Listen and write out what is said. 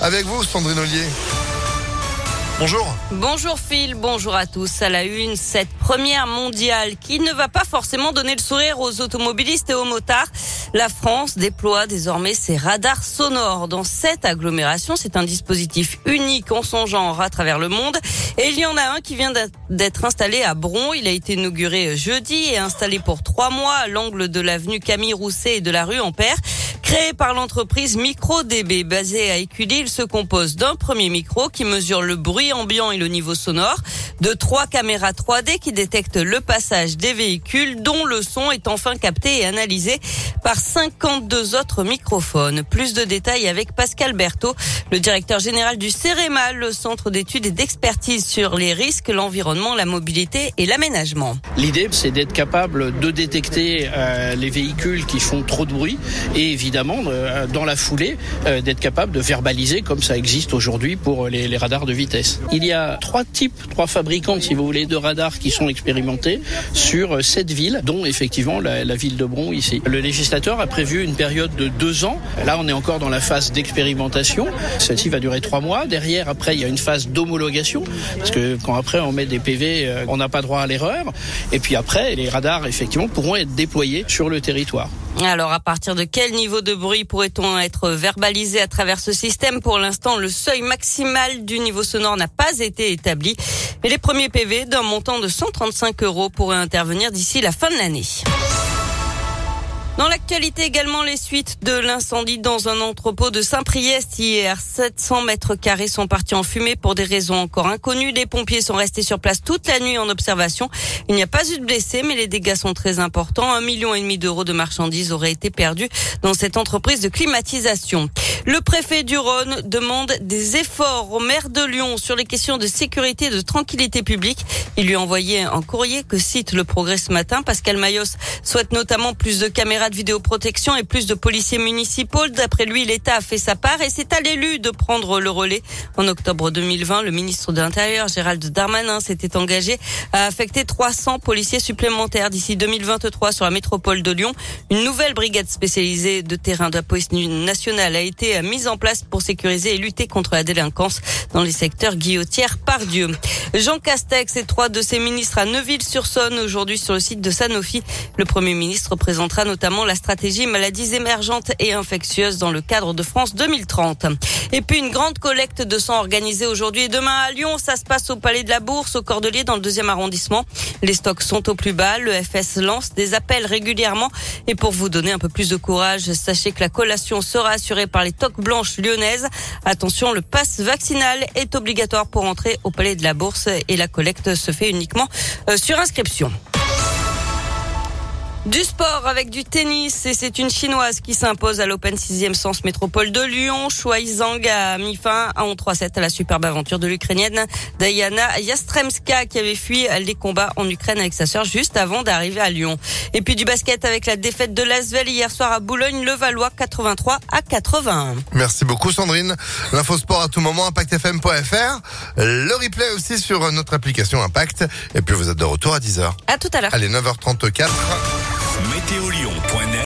Avec vous, Sandrine Ollier. Bonjour. Bonjour Phil, bonjour à tous. À la une, cette première mondiale qui ne va pas forcément donner le sourire aux automobilistes et aux motards. La France déploie désormais ses radars sonores dans cette agglomération. C'est un dispositif unique en son genre à travers le monde. Et il y en a un qui vient d'être installé à Bron. Il a été inauguré jeudi et installé pour trois mois à l'angle de l'avenue Camille Rousset et de la rue Ampère. Créé par l'entreprise MicroDB basée à Écully, il se compose d'un premier micro qui mesure le bruit ambiant et le niveau sonore, de trois caméras 3D qui détectent le passage des véhicules dont le son est enfin capté et analysé par 52 autres microphones. Plus de détails avec Pascal Berthaud, le directeur général du CEREMA, le centre d'études et d'expertise sur les risques, l'environnement, la mobilité et l'aménagement. L'idée, c'est d'être capable de détecter euh, les véhicules qui font trop de bruit et évidemment euh, dans la foulée, euh, d'être capable de verbaliser comme ça existe aujourd'hui pour les, les, radars de vitesse. Il y a trois types, trois fabricants, si vous voulez, de radars qui sont expérimentés sur sept villes, dont effectivement la, la ville de Bron ici. Le législateur a prévu une période de deux ans. Là, on est encore dans la phase d'expérimentation. Celle-ci va durer trois mois. Derrière, après, il y a une phase d'homologation, parce que quand après on met des PV, euh, on n'a pas droit à l'erreur. Et puis après, les radars, effectivement, pourront être déployés sur le territoire. Alors, à partir de quel niveau de bruit pourrait-on être verbalisé à travers ce système? Pour l'instant, le seuil maximal du niveau sonore n'a pas été établi. Mais les premiers PV d'un montant de 135 euros pourraient intervenir d'ici la fin de l'année. Dans l'actualité également, les suites de l'incendie dans un entrepôt de Saint-Priest hier. 700 mètres carrés sont partis en fumée pour des raisons encore inconnues. Les pompiers sont restés sur place toute la nuit en observation. Il n'y a pas eu de blessés, mais les dégâts sont très importants. Un million et demi d'euros de marchandises auraient été perdus dans cette entreprise de climatisation. Le préfet du Rhône demande des efforts au maire de Lyon sur les questions de sécurité et de tranquillité publique. Il lui a envoyé un courrier que cite le progrès ce matin. Pascal Mayos souhaite notamment plus de caméras de vidéoprotection et plus de policiers municipaux. D'après lui, l'État a fait sa part et c'est à l'élu de prendre le relais. En octobre 2020, le ministre de l'Intérieur, Gérald Darmanin, s'était engagé à affecter 300 policiers supplémentaires d'ici 2023 sur la métropole de Lyon. Une nouvelle brigade spécialisée de terrain de la police nationale a été mise en place pour sécuriser et lutter contre la délinquance dans les secteurs guillotières par Dieu. Jean Castex et trois de ses ministres à Neuville-sur-Saône aujourd'hui sur le site de Sanofi. Le Premier ministre présentera notamment la stratégie maladies émergentes et infectieuses dans le cadre de France 2030. Et puis une grande collecte de sang organisée aujourd'hui et demain à Lyon. Ça se passe au Palais de la Bourse, au Cordelier, dans le deuxième arrondissement. Les stocks sont au plus bas. Le FS lance des appels régulièrement. Et pour vous donner un peu plus de courage, sachez que la collation sera assurée par les toques blanches lyonnaises. Attention, le pass vaccinal est obligatoire pour entrer au Palais de la Bourse et la collecte se fait uniquement euh, sur inscription. Du sport avec du tennis et c'est une chinoise qui s'impose à l'Open 6e Sens Métropole de Lyon. Shuai Zhang a mis fin en 3-7 à la superbe aventure de l'Ukrainienne Diana Yastremska qui avait fui les combats en Ukraine avec sa sœur juste avant d'arriver à Lyon. Et puis du basket avec la défaite de Lasvel hier soir à Boulogne, le Valois 83 à 81. Merci beaucoup Sandrine. L'info sport à tout moment, impactfm.fr. Le replay aussi sur notre application Impact. Et puis vous êtes de retour à 10h. À tout à l'heure. Allez, 9h34. Météolion.net